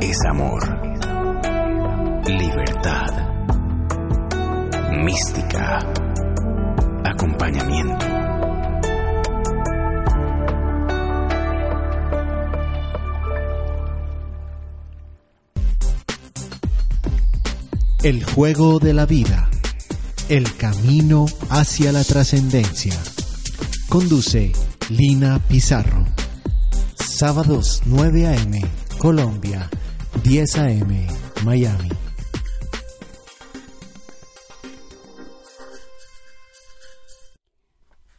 es amor, libertad, mística, acompañamiento. El juego de la vida. El camino hacia la trascendencia. Conduce Lina Pizarro. Sábados 9 a.m. Colombia, 10 a.m. Miami.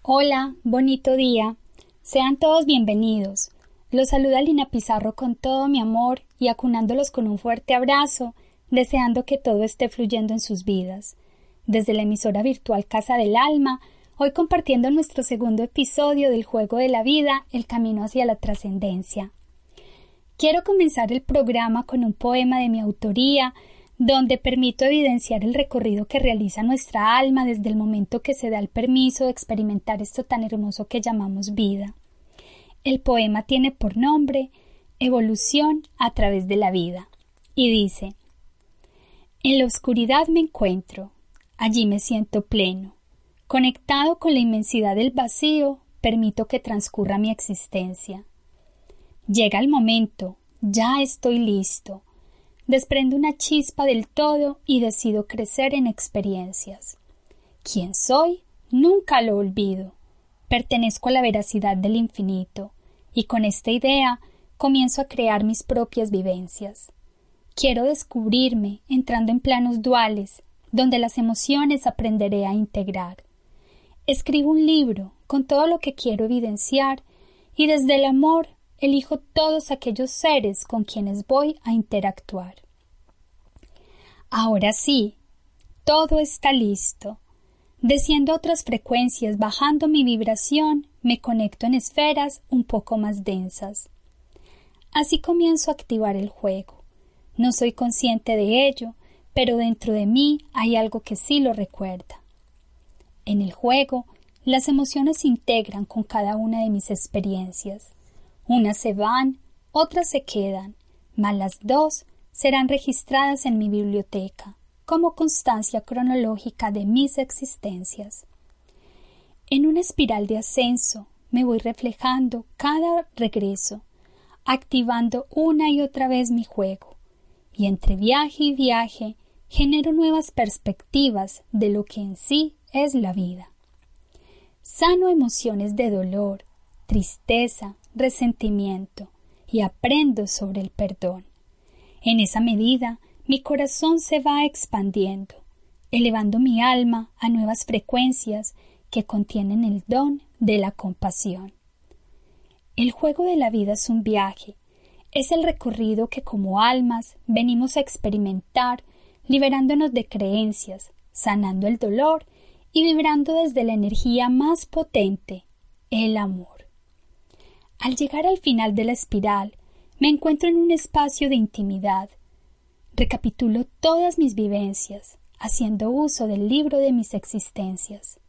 Hola, bonito día. Sean todos bienvenidos. Los saluda Lina Pizarro con todo mi amor y acunándolos con un fuerte abrazo, deseando que todo esté fluyendo en sus vidas. Desde la emisora virtual Casa del Alma, hoy compartiendo nuestro segundo episodio del juego de la vida, el camino hacia la trascendencia. Quiero comenzar el programa con un poema de mi autoría, donde permito evidenciar el recorrido que realiza nuestra alma desde el momento que se da el permiso de experimentar esto tan hermoso que llamamos vida. El poema tiene por nombre Evolución a través de la vida y dice En la oscuridad me encuentro, allí me siento pleno, conectado con la inmensidad del vacío, permito que transcurra mi existencia. Llega el momento, ya estoy listo, desprendo una chispa del todo y decido crecer en experiencias. ¿Quién soy? Nunca lo olvido. Pertenezco a la veracidad del infinito, y con esta idea comienzo a crear mis propias vivencias. Quiero descubrirme entrando en planos duales, donde las emociones aprenderé a integrar. Escribo un libro con todo lo que quiero evidenciar, y desde el amor elijo todos aquellos seres con quienes voy a interactuar. Ahora sí, todo está listo. Desciendo otras frecuencias, bajando mi vibración, me conecto en esferas un poco más densas. Así comienzo a activar el juego. No soy consciente de ello, pero dentro de mí hay algo que sí lo recuerda. En el juego, las emociones se integran con cada una de mis experiencias. Unas se van, otras se quedan, mas las dos serán registradas en mi biblioteca como constancia cronológica de mis existencias. En una espiral de ascenso me voy reflejando cada regreso, activando una y otra vez mi juego, y entre viaje y viaje genero nuevas perspectivas de lo que en sí es la vida. Sano emociones de dolor, tristeza, resentimiento y aprendo sobre el perdón. En esa medida, mi corazón se va expandiendo, elevando mi alma a nuevas frecuencias que contienen el don de la compasión. El juego de la vida es un viaje, es el recorrido que como almas venimos a experimentar, liberándonos de creencias, sanando el dolor y vibrando desde la energía más potente, el amor. Al llegar al final de la espiral, me encuentro en un espacio de intimidad. Recapitulo todas mis vivencias, haciendo uso del libro de mis existencias.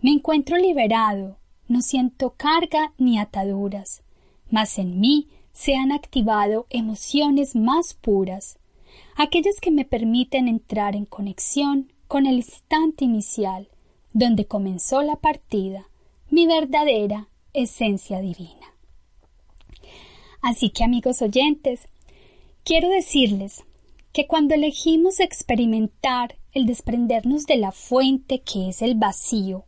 Me encuentro liberado, no siento carga ni ataduras, mas en mí se han activado emociones más puras, aquellas que me permiten entrar en conexión con el instante inicial, donde comenzó la partida, mi verdadera esencia divina. Así que amigos oyentes, quiero decirles que cuando elegimos experimentar el desprendernos de la fuente que es el vacío,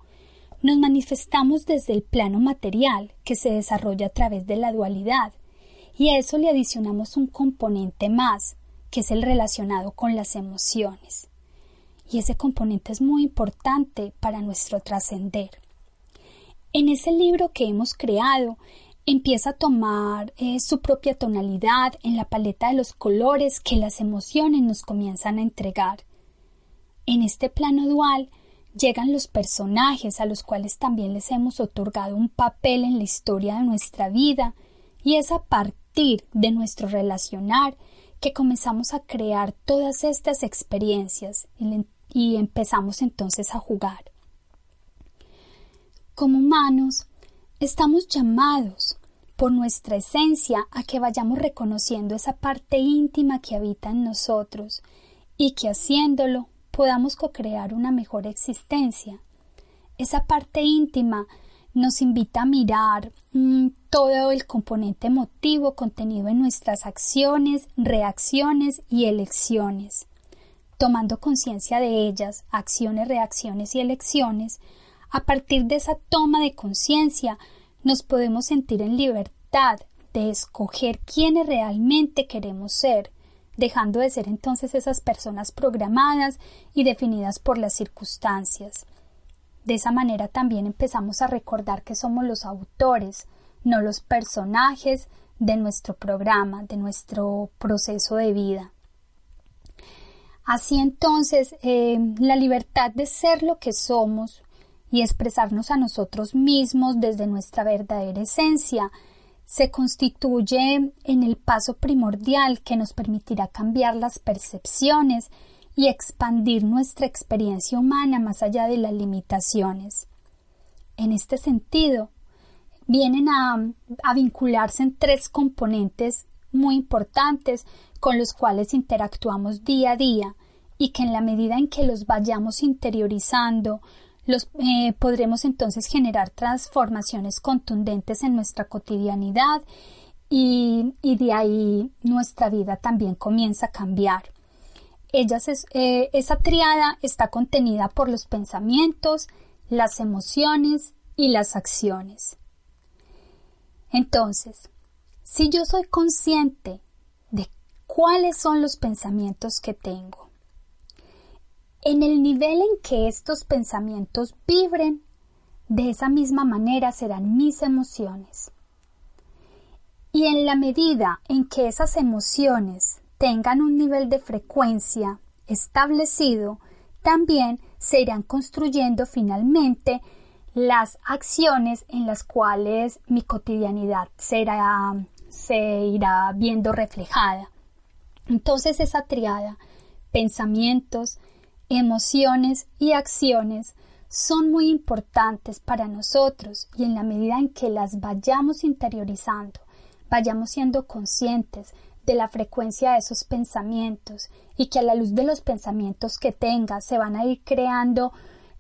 nos manifestamos desde el plano material que se desarrolla a través de la dualidad, y a eso le adicionamos un componente más, que es el relacionado con las emociones. Y ese componente es muy importante para nuestro trascender. En ese libro que hemos creado empieza a tomar eh, su propia tonalidad en la paleta de los colores que las emociones nos comienzan a entregar. En este plano dual llegan los personajes a los cuales también les hemos otorgado un papel en la historia de nuestra vida y es a partir de nuestro relacionar que comenzamos a crear todas estas experiencias y empezamos entonces a jugar. Como humanos, estamos llamados por nuestra esencia a que vayamos reconociendo esa parte íntima que habita en nosotros y que haciéndolo podamos co-crear una mejor existencia. Esa parte íntima nos invita a mirar mm, todo el componente emotivo contenido en nuestras acciones, reacciones y elecciones. Tomando conciencia de ellas, acciones, reacciones y elecciones, a partir de esa toma de conciencia nos podemos sentir en libertad de escoger quiénes realmente queremos ser, dejando de ser entonces esas personas programadas y definidas por las circunstancias. De esa manera también empezamos a recordar que somos los autores, no los personajes de nuestro programa, de nuestro proceso de vida. Así entonces, eh, la libertad de ser lo que somos y expresarnos a nosotros mismos desde nuestra verdadera esencia se constituye en el paso primordial que nos permitirá cambiar las percepciones y expandir nuestra experiencia humana más allá de las limitaciones. En este sentido, vienen a, a, vincularse en tres componentes muy importantes con los cuales interactuamos día a día y que en la medida en que los vayamos interiorizando, los, eh, podremos entonces generar transformaciones contundentes en nuestra cotidianidad y, y de ahí nuestra vida también comienza a cambiar. Eh, esa triada está contenida por los pensamientos, las emociones y las acciones. Entonces, si yo soy consciente de cuáles son los pensamientos que tengo, en el nivel en que estos pensamientos vibren, de esa misma manera serán mis emociones. Y en la medida en que esas emociones tengan un nivel de frecuencia establecido, también se irán construyendo finalmente las acciones en las cuales mi cotidianidad será, se irá viendo reflejada. Entonces esa triada, pensamientos, emociones y acciones son muy importantes para nosotros y en la medida en que las vayamos interiorizando, vayamos siendo conscientes de la frecuencia de esos pensamientos y que a la luz de los pensamientos que tenga se van a ir creando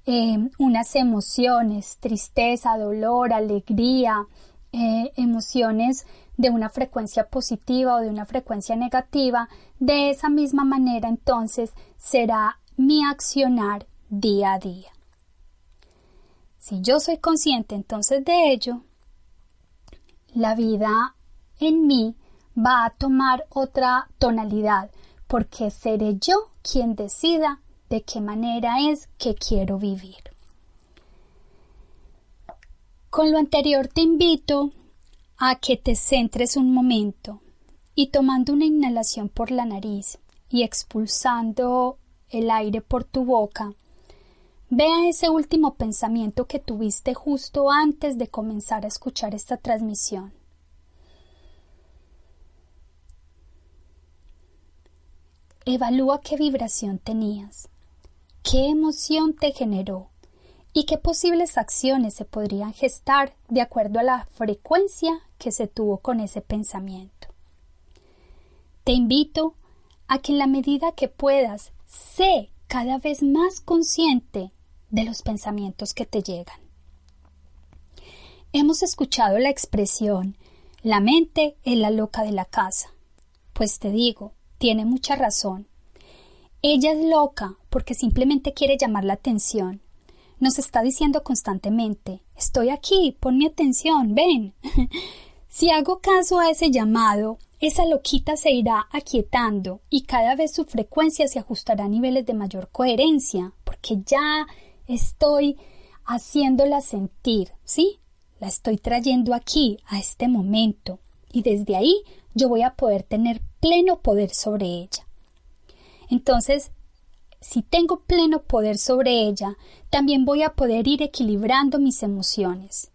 eh, unas emociones, tristeza, dolor, alegría, eh, emociones de una frecuencia positiva o de una frecuencia negativa, de esa misma manera entonces será mi accionar día a día. Si yo soy consciente entonces de ello, la vida en mí va a tomar otra tonalidad, porque seré yo quien decida de qué manera es que quiero vivir. Con lo anterior te invito a que te centres un momento y tomando una inhalación por la nariz y expulsando el aire por tu boca, vea ese último pensamiento que tuviste justo antes de comenzar a escuchar esta transmisión. Evalúa qué vibración tenías, qué emoción te generó y qué posibles acciones se podrían gestar de acuerdo a la frecuencia que se tuvo con ese pensamiento. Te invito a que en la medida que puedas, sé cada vez más consciente de los pensamientos que te llegan. Hemos escuchado la expresión la mente es la loca de la casa. Pues te digo, tiene mucha razón. Ella es loca porque simplemente quiere llamar la atención. Nos está diciendo constantemente Estoy aquí, pon mi atención, ven. si hago caso a ese llamado, esa loquita se irá aquietando y cada vez su frecuencia se ajustará a niveles de mayor coherencia, porque ya estoy haciéndola sentir, ¿sí? La estoy trayendo aquí, a este momento, y desde ahí yo voy a poder tener pleno poder sobre ella. Entonces, si tengo pleno poder sobre ella, también voy a poder ir equilibrando mis emociones.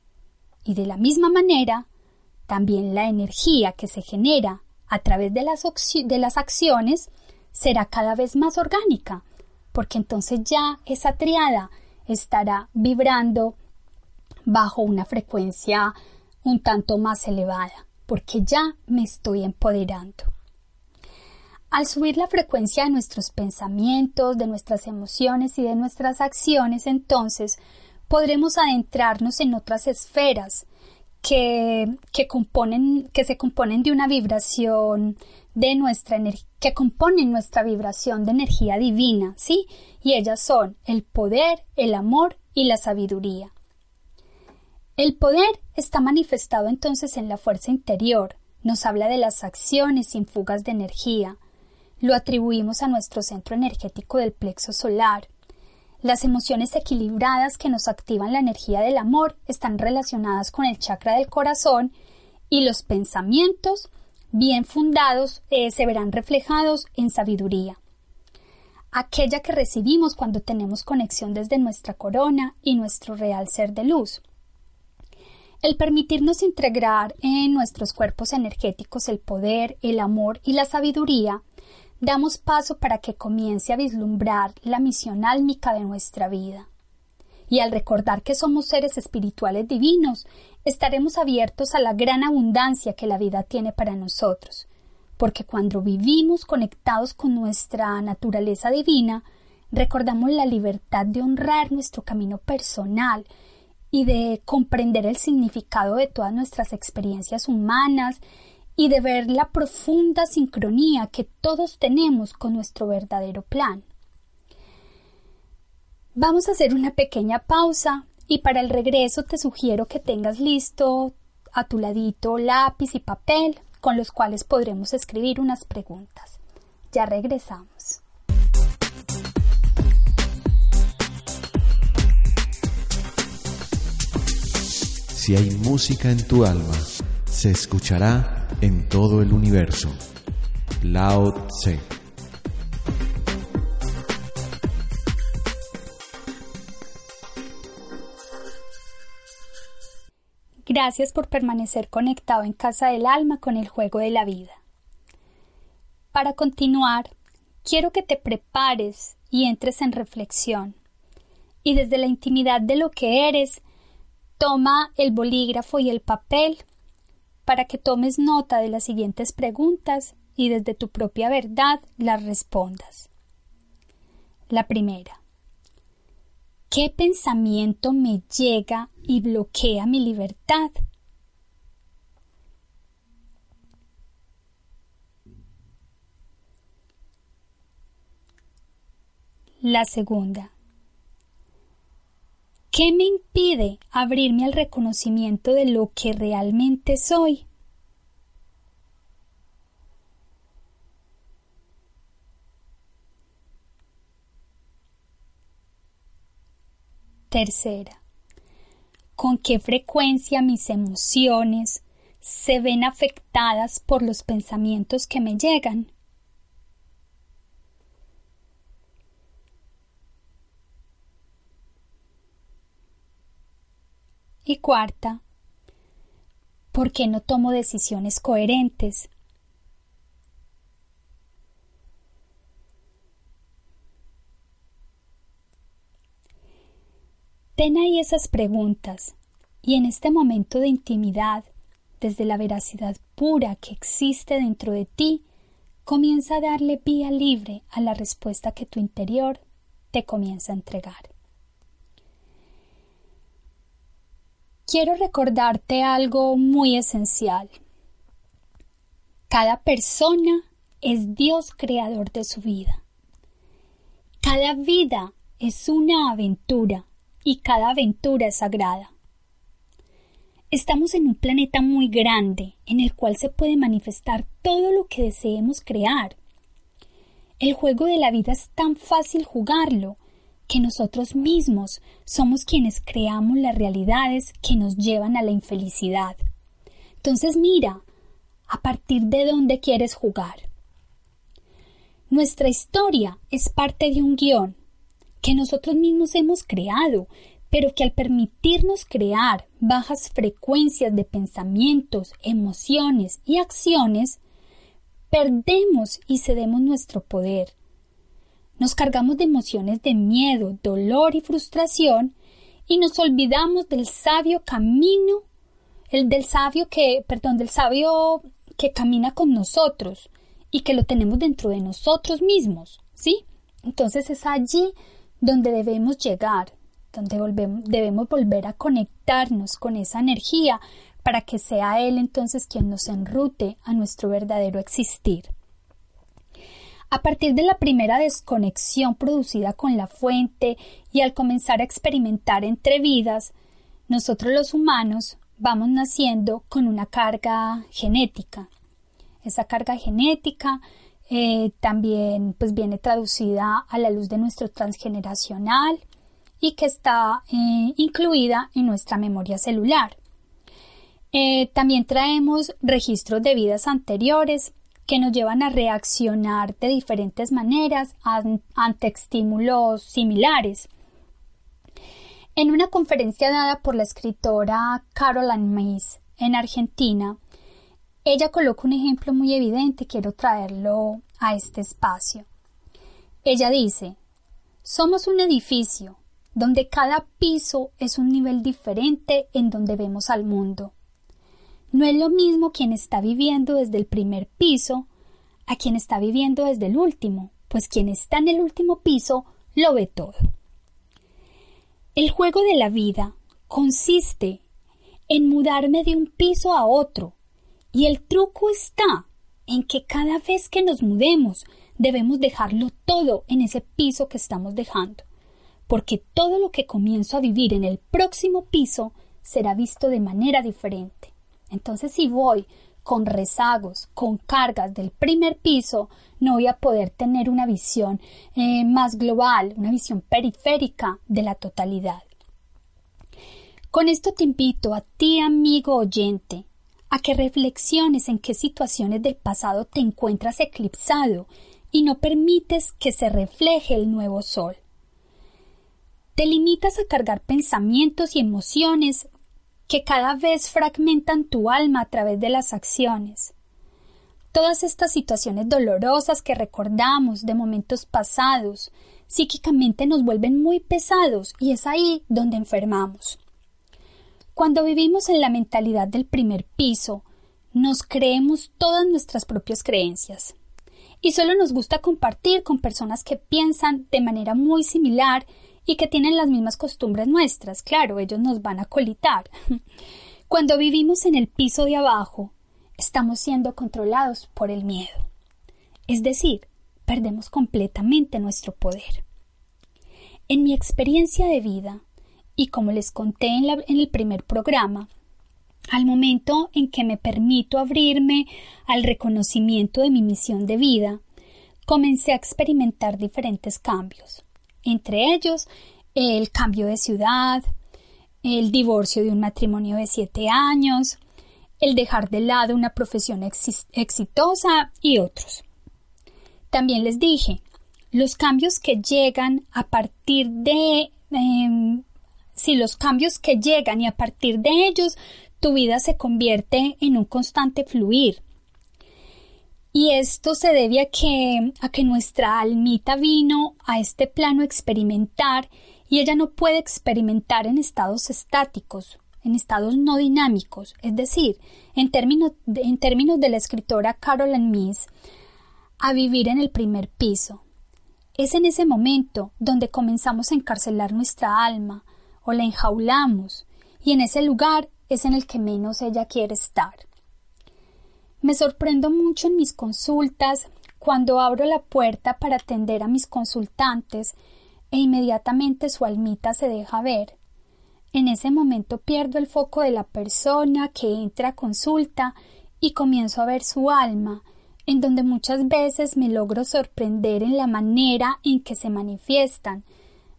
Y de la misma manera, también la energía que se genera a través de las, de las acciones será cada vez más orgánica, porque entonces ya esa triada estará vibrando bajo una frecuencia un tanto más elevada, porque ya me estoy empoderando. Al subir la frecuencia de nuestros pensamientos, de nuestras emociones y de nuestras acciones, entonces podremos adentrarnos en otras esferas que, que, componen, que se componen de una vibración de nuestra energía, que componen nuestra vibración de energía divina, ¿sí? Y ellas son el poder, el amor y la sabiduría. El poder está manifestado entonces en la fuerza interior, nos habla de las acciones sin fugas de energía, lo atribuimos a nuestro centro energético del plexo solar. Las emociones equilibradas que nos activan la energía del amor están relacionadas con el chakra del corazón y los pensamientos bien fundados eh, se verán reflejados en sabiduría. Aquella que recibimos cuando tenemos conexión desde nuestra corona y nuestro real ser de luz. El permitirnos integrar en nuestros cuerpos energéticos el poder, el amor y la sabiduría damos paso para que comience a vislumbrar la misión álmica de nuestra vida. Y al recordar que somos seres espirituales divinos, estaremos abiertos a la gran abundancia que la vida tiene para nosotros, porque cuando vivimos conectados con nuestra naturaleza divina, recordamos la libertad de honrar nuestro camino personal y de comprender el significado de todas nuestras experiencias humanas y de ver la profunda sincronía que todos tenemos con nuestro verdadero plan. Vamos a hacer una pequeña pausa y para el regreso te sugiero que tengas listo a tu ladito lápiz y papel con los cuales podremos escribir unas preguntas. Ya regresamos. Si hay música en tu alma, se escuchará en todo el universo. Lao Tse. Gracias por permanecer conectado en Casa del Alma con el juego de la vida. Para continuar, quiero que te prepares y entres en reflexión. Y desde la intimidad de lo que eres, toma el bolígrafo y el papel para que tomes nota de las siguientes preguntas y desde tu propia verdad las respondas. La primera. ¿Qué pensamiento me llega y bloquea mi libertad? La segunda. ¿Qué me impide abrirme al reconocimiento de lo que realmente soy? Tercera. ¿Con qué frecuencia mis emociones se ven afectadas por los pensamientos que me llegan? Y cuarta, ¿por qué no tomo decisiones coherentes? Ten ahí esas preguntas y en este momento de intimidad, desde la veracidad pura que existe dentro de ti, comienza a darle vía libre a la respuesta que tu interior te comienza a entregar. Quiero recordarte algo muy esencial. Cada persona es Dios creador de su vida. Cada vida es una aventura y cada aventura es sagrada. Estamos en un planeta muy grande en el cual se puede manifestar todo lo que deseemos crear. El juego de la vida es tan fácil jugarlo que nosotros mismos somos quienes creamos las realidades que nos llevan a la infelicidad. Entonces mira, a partir de dónde quieres jugar. Nuestra historia es parte de un guion que nosotros mismos hemos creado, pero que al permitirnos crear bajas frecuencias de pensamientos, emociones y acciones, perdemos y cedemos nuestro poder nos cargamos de emociones de miedo, dolor y frustración y nos olvidamos del sabio camino el del sabio que, perdón, del sabio que camina con nosotros y que lo tenemos dentro de nosotros mismos, ¿sí? Entonces es allí donde debemos llegar, donde debemos volver a conectarnos con esa energía para que sea Él entonces quien nos enrute a nuestro verdadero existir. A partir de la primera desconexión producida con la fuente y al comenzar a experimentar entre vidas, nosotros los humanos vamos naciendo con una carga genética. Esa carga genética eh, también pues viene traducida a la luz de nuestro transgeneracional y que está eh, incluida en nuestra memoria celular. Eh, también traemos registros de vidas anteriores que nos llevan a reaccionar de diferentes maneras ante estímulos similares. En una conferencia dada por la escritora Caroline Mays en Argentina, ella coloca un ejemplo muy evidente quiero traerlo a este espacio. Ella dice, somos un edificio donde cada piso es un nivel diferente en donde vemos al mundo. No es lo mismo quien está viviendo desde el primer piso a quien está viviendo desde el último, pues quien está en el último piso lo ve todo. El juego de la vida consiste en mudarme de un piso a otro, y el truco está en que cada vez que nos mudemos debemos dejarlo todo en ese piso que estamos dejando, porque todo lo que comienzo a vivir en el próximo piso será visto de manera diferente. Entonces, si voy con rezagos, con cargas del primer piso, no voy a poder tener una visión eh, más global, una visión periférica de la totalidad. Con esto te invito a ti, amigo oyente, a que reflexiones en qué situaciones del pasado te encuentras eclipsado y no permites que se refleje el nuevo sol. Te limitas a cargar pensamientos y emociones que cada vez fragmentan tu alma a través de las acciones. Todas estas situaciones dolorosas que recordamos de momentos pasados psíquicamente nos vuelven muy pesados y es ahí donde enfermamos. Cuando vivimos en la mentalidad del primer piso, nos creemos todas nuestras propias creencias. Y solo nos gusta compartir con personas que piensan de manera muy similar y que tienen las mismas costumbres nuestras. Claro, ellos nos van a colitar. Cuando vivimos en el piso de abajo, estamos siendo controlados por el miedo. Es decir, perdemos completamente nuestro poder. En mi experiencia de vida, y como les conté en, en, el primer programa, al momento en que me permito abrirme al reconocimiento de mi misión de vida, comencé a experimentar diferentes cambios entre ellos el cambio de ciudad, el divorcio de un matrimonio de siete años, el dejar de lado una profesión exitosa y otros. También les dije, los cambios que llegan a partir de... Em, si los cambios que llegan y a partir de ellos tu vida se convierte en un constante fluir, y esto se debe a que, nuestra almita vino a este plano a experimentar y ella no puede experimentar en estados estáticos, en estados no dinámicos, es decir, en términos de, la escritora Carolyn Miss, a vivir en el primer piso. Es en ese momento donde comenzamos a encarcelar nuestra alma o la enjaulamos, y en ese lugar es en el que menos ella quiere estar. Me sorprendo mucho en mis consultas cuando abro la puerta para atender a mis consultantes e inmediatamente su almita se deja ver. En ese momento pierdo el foco de la persona que entra a consulta y comienzo a ver su alma, en donde muchas veces me logro sorprender en la manera en que se manifiestan.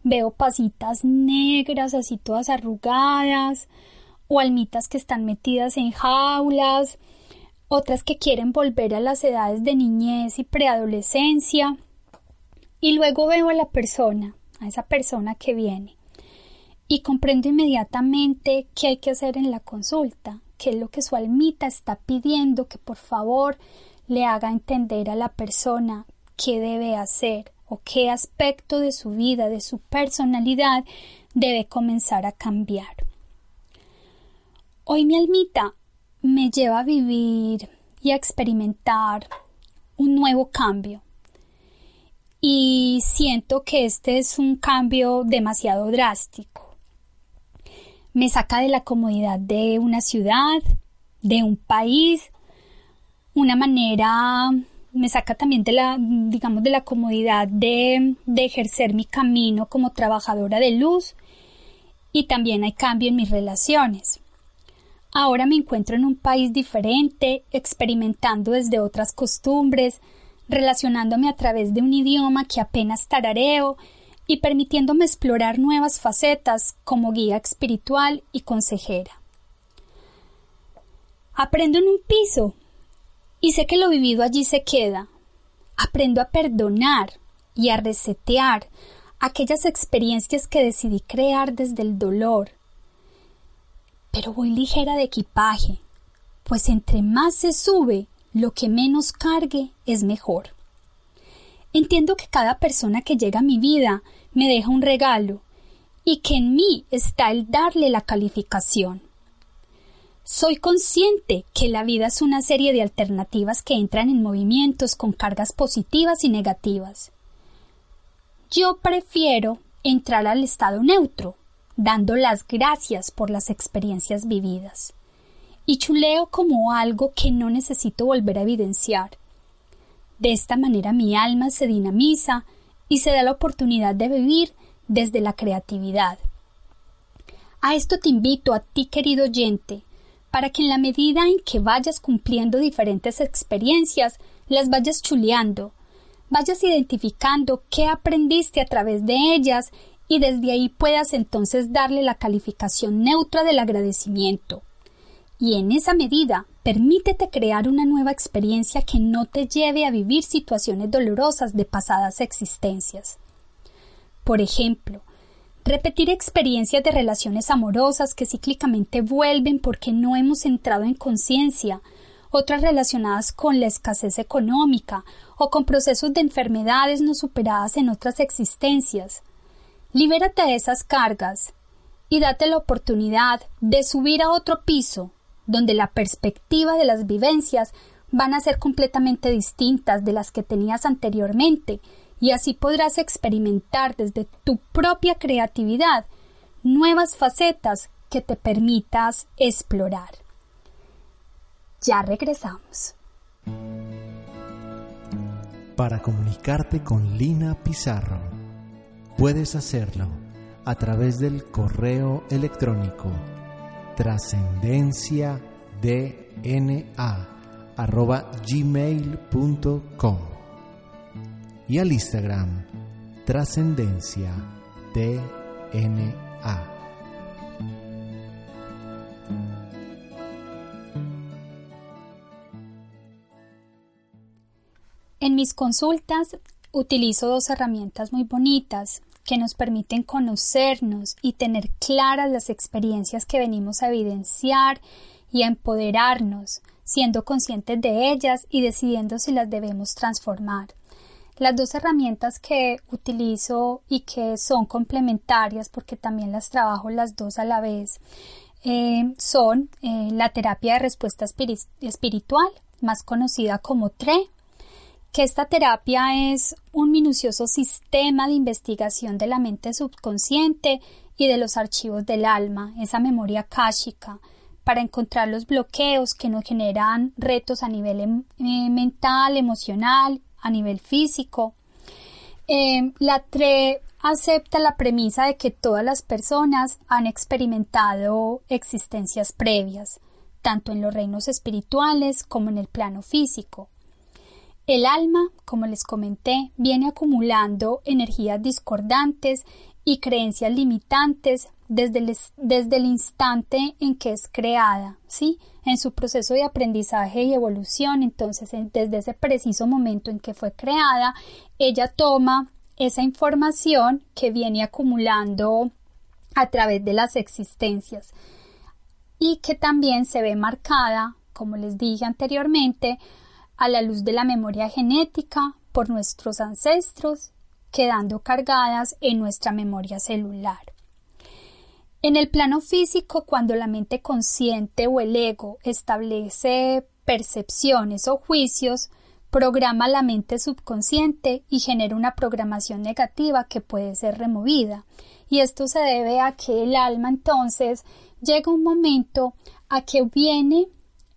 Veo pasitas negras así todas arrugadas, o almitas que están metidas en jaulas, otras que quieren volver a las edades de niñez y preadolescencia. Y luego veo a la persona, a esa persona que viene, y comprendo inmediatamente qué hay que hacer en la consulta, qué es lo que su almita está pidiendo que por favor le haga entender a la persona qué debe hacer o qué aspecto de su vida, de su personalidad, debe comenzar a cambiar. Hoy mi almita me lleva a vivir y a experimentar un nuevo cambio. Y siento que este es un cambio demasiado drástico. Me saca de la comodidad de una ciudad, de un país, una manera me saca también de la, digamos, de la comodidad de, de ejercer mi camino como trabajadora de luz y también hay cambio en mis relaciones. Ahora me encuentro en un país diferente, experimentando desde otras costumbres, relacionándome a través de un idioma que apenas tarareo y permitiéndome explorar nuevas facetas como guía espiritual y consejera. Aprendo en un piso y sé que lo vivido allí se queda. Aprendo a perdonar y a resetear aquellas experiencias que decidí crear desde el dolor. Pero voy ligera de equipaje, pues entre más se sube, lo que menos cargue es mejor. Entiendo que cada persona que llega a mi vida me deja un regalo y que en mí está el darle la calificación. Soy consciente que la vida es una serie de alternativas que entran en movimientos con cargas positivas y negativas. Yo prefiero entrar al estado neutro, dando las gracias por las experiencias vividas, y chuleo como algo que no necesito volver a evidenciar. De esta manera mi alma se dinamiza y se da la oportunidad de vivir desde la creatividad. A esto te invito a ti, querido oyente, para que en la medida en que vayas cumpliendo diferentes experiencias, las vayas chuleando, vayas identificando qué aprendiste a través de ellas y desde ahí puedas entonces darle la calificación neutra del agradecimiento. Y en esa medida, permítete crear una nueva experiencia que no te lleve a vivir situaciones dolorosas de pasadas existencias. Por ejemplo, Repetir experiencias de relaciones amorosas que cíclicamente vuelven porque no hemos entrado en conciencia, otras relacionadas con la escasez económica o con procesos de enfermedades no superadas en otras existencias. Libérate de esas cargas y date la oportunidad de subir a otro piso, donde la perspectiva de las vivencias van a ser completamente distintas de las que tenías anteriormente y así podrás experimentar desde tu propia creatividad nuevas facetas que te permitas explorar. Ya regresamos. Para comunicarte con Lina Pizarro, puedes hacerlo a través del correo electrónico trascendencia y al Instagram Trascendencia DNA. En mis consultas utilizo dos herramientas muy bonitas que nos permiten conocernos y tener claras las experiencias que venimos a evidenciar y a empoderarnos, siendo conscientes de ellas y decidiendo si las debemos transformar. Las dos herramientas que utilizo y que son complementarias porque también las trabajo las dos a la vez eh, son eh, la terapia de respuesta espiritual, más conocida como TRE, que esta terapia es un minucioso sistema de investigación de la mente subconsciente y de los archivos del alma, esa memoria káshica, para encontrar los bloqueos que nos generan retos a nivel em, eh, mental, emocional a nivel físico. Eh, la TRE acepta la premisa de que todas las personas han experimentado existencias previas, tanto en los reinos espirituales como en el plano físico. El alma, como les comenté, viene acumulando energías discordantes y creencias limitantes desde el, desde el instante en que es creada, ¿sí? En su proceso de aprendizaje y evolución, entonces desde ese preciso momento en que fue creada, ella toma esa información que viene acumulando a través de las existencias y que también se ve marcada, como les dije anteriormente, a la luz de la memoria genética por nuestros ancestros, quedando cargadas en nuestra memoria celular. En el plano físico, cuando la mente consciente o el ego establece percepciones o juicios, programa la mente subconsciente y genera una programación negativa que puede ser removida. Y esto se debe a que el alma entonces llega un momento a que viene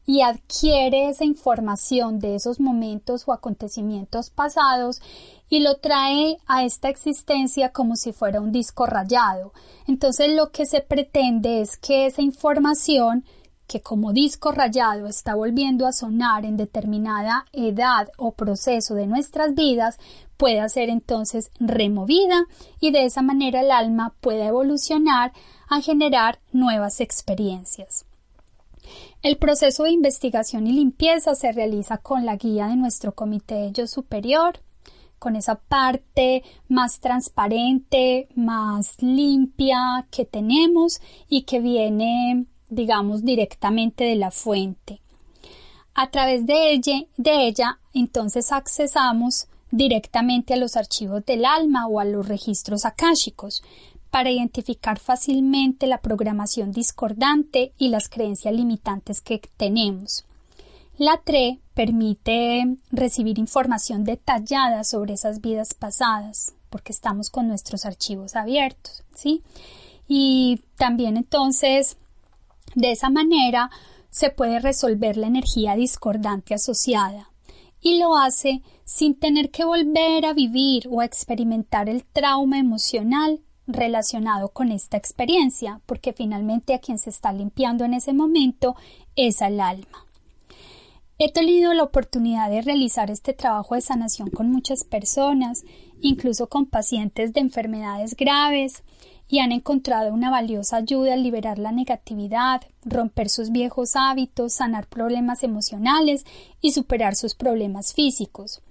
y adquiere esa información de esos momentos o acontecimientos pasados y lo trae a esta existencia como si fuera un disco rayado. Entonces lo que se pretende es que esa información que como disco rayado está volviendo a sonar en determinada edad o proceso de nuestras vidas pueda ser entonces removida y de esa manera el alma pueda evolucionar a generar nuevas experiencias. El proceso de investigación y limpieza se realiza con la guía de nuestro comité yo superior, con esa parte más transparente, más limpia que tenemos y que viene, digamos, directamente de la fuente. A través de ella, de ella entonces accesamos directamente a los archivos del alma o a los registros akáshicos, para identificar fácilmente la programación discordante y las creencias limitantes que tenemos. La TRE permite recibir información detallada sobre esas vidas pasadas, porque estamos con nuestros archivos abiertos, ¿sí? Y también entonces, de esa manera, se puede resolver la energía discordante asociada y lo hace sin tener que volver a vivir o a experimentar el trauma emocional relacionado con esta experiencia, porque finalmente a quien se está limpiando en ese momento es al alma. He tenido la oportunidad de realizar este trabajo de sanación con muchas personas, incluso con pacientes de enfermedades graves, y han encontrado una valiosa ayuda al liberar la negatividad, romper sus viejos hábitos, sanar problemas emocionales y superar sus problemas físicos.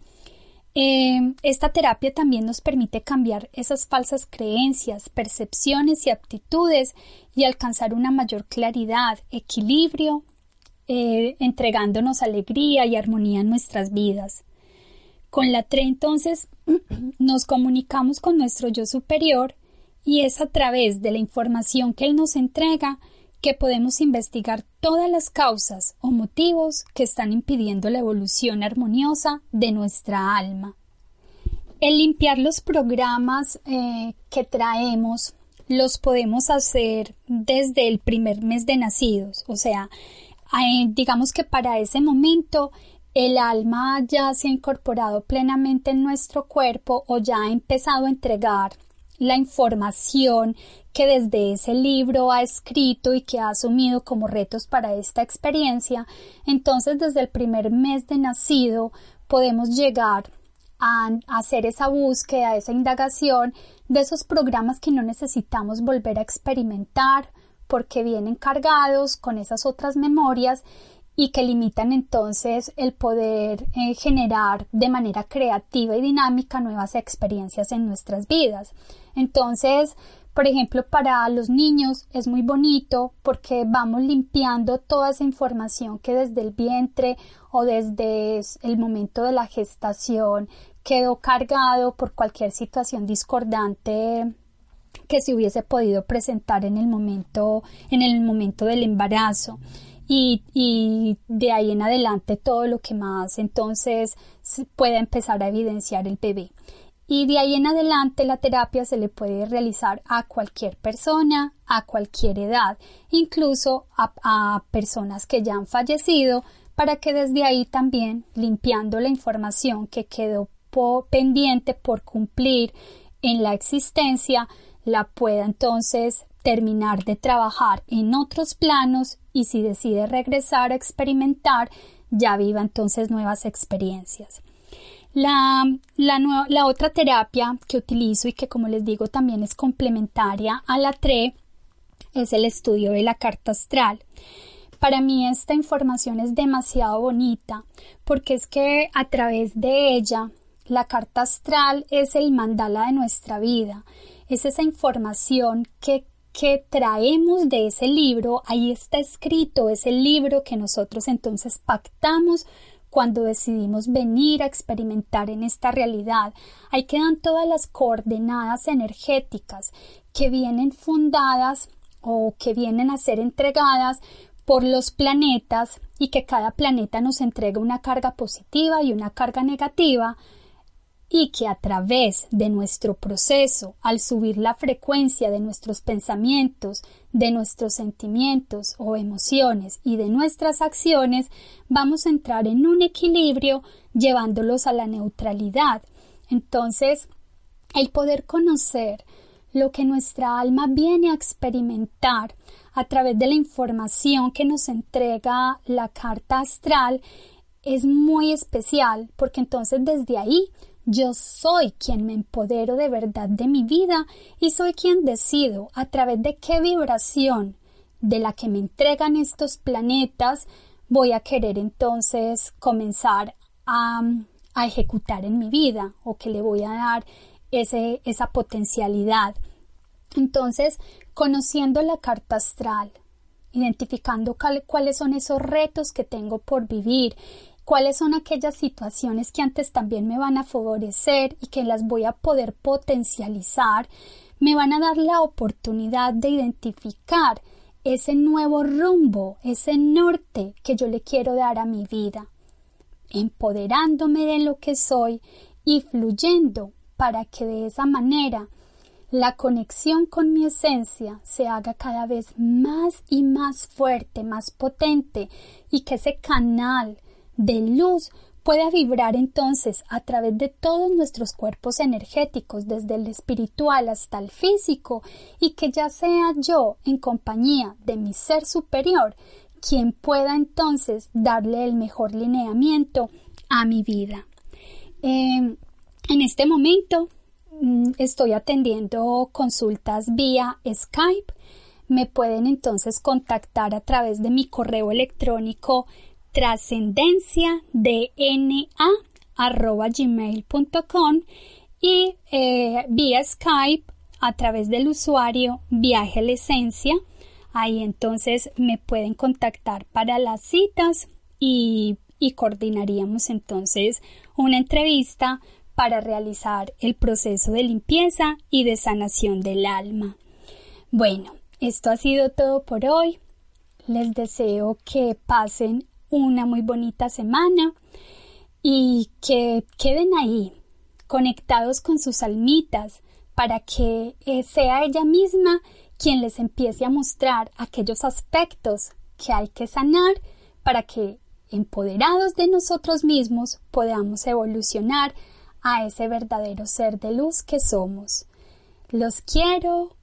Eh, esta terapia también nos permite cambiar esas falsas creencias, percepciones y aptitudes y alcanzar una mayor claridad, equilibrio, eh, entregándonos alegría y armonía en nuestras vidas. Con la TRE entonces nos comunicamos con nuestro yo superior y es a través de la información que él nos entrega que podemos investigar todas las causas o motivos que están impidiendo la evolución armoniosa de nuestra alma. El limpiar los programas eh, que traemos los podemos hacer desde el primer mes de nacidos, o sea, eh, digamos que para ese momento el alma ya se ha incorporado plenamente en nuestro cuerpo o ya ha empezado a entregar la información que desde ese libro ha escrito y que ha asumido como retos para esta experiencia, entonces desde el primer mes de nacido podemos llegar a, hacer esa búsqueda, esa indagación de esos programas que no necesitamos volver a experimentar porque vienen cargados con esas otras memorias y que limitan entonces el poder eh, generar de manera creativa y dinámica nuevas experiencias en nuestras vidas. Entonces, por ejemplo, para los niños es muy bonito porque vamos limpiando toda esa información que desde el vientre o desde el momento de la gestación quedó cargado por cualquier situación discordante que se hubiese podido presentar en el momento, en el momento del embarazo y, de ahí en adelante todo lo que más entonces pueda empezar a evidenciar el bebé. Y de ahí en adelante la terapia se le puede realizar a cualquier persona, a cualquier edad, incluso a, personas que ya han fallecido, para que desde ahí también, limpiando la información que quedó pendiente por cumplir en la existencia, la pueda entonces terminar de trabajar en otros planos y si decide regresar a experimentar, ya viva entonces nuevas experiencias. La, la, otra terapia que utilizo y que como les digo también es complementaria a la TRE es el estudio de la carta astral. Para mí esta información es demasiado bonita porque es que a través de ella la carta astral es el mandala de nuestra vida, es esa información que que traemos de ese libro, ahí está escrito ese libro que nosotros entonces pactamos cuando decidimos venir a experimentar en esta realidad. Ahí quedan todas las coordenadas energéticas que vienen fundadas o que vienen a ser entregadas por los planetas y que cada planeta nos entrega una carga positiva y una carga negativa y que a través de nuestro proceso, al subir la frecuencia de nuestros pensamientos, de nuestros sentimientos o emociones y de nuestras acciones, vamos a entrar en un equilibrio llevándolos a la neutralidad. Entonces, el poder conocer lo que nuestra alma viene a experimentar a través de la información que nos entrega la carta astral es muy especial porque entonces desde ahí yo soy quien me empodero de verdad de mi vida y soy quien decido a través de qué vibración de la que me entregan estos planetas voy a querer entonces comenzar a, ejecutar en mi vida o que le voy a dar ese, esa potencialidad. Entonces, conociendo la carta astral, identificando cuáles son esos retos que tengo por vivir cuáles son aquellas situaciones que antes también me van a favorecer y que las voy a poder potencializar, me van a dar la oportunidad de identificar ese nuevo rumbo, ese norte que yo le quiero dar a mi vida, empoderándome de lo que soy y fluyendo para que de esa manera la conexión con mi esencia se haga cada vez más y más fuerte, más potente y que ese canal de luz pueda vibrar entonces a través de todos nuestros cuerpos energéticos, desde el espiritual hasta el físico, y que ya sea yo en compañía de mi ser superior quien pueda entonces darle el mejor lineamiento a mi vida. Em, en este momento mm, estoy atendiendo consultas vía Skype. Me pueden entonces contactar a través de mi correo electrónico trascendencia gmail.com y eh, vía Skype a través del usuario Viaje la Esencia. Ahí entonces me pueden contactar para las citas y, y coordinaríamos entonces una entrevista para realizar el proceso de limpieza y de sanación del alma. Bueno, esto ha sido todo por hoy. Les deseo que pasen una muy bonita semana y que queden ahí conectados con sus almitas para que eh, sea ella misma quien les empiece a mostrar aquellos aspectos que hay que sanar para que empoderados de nosotros mismos podamos evolucionar a ese verdadero ser de luz que somos. Los quiero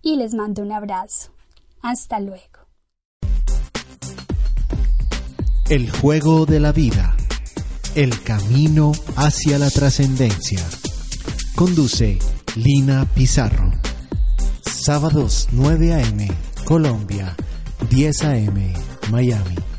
y les mando un abrazo. Hasta luego. El juego de la vida. El camino hacia la trascendencia. Conduce Lina Pizarro. Sábados 9 a.m. Colombia, 10 a.m. Miami.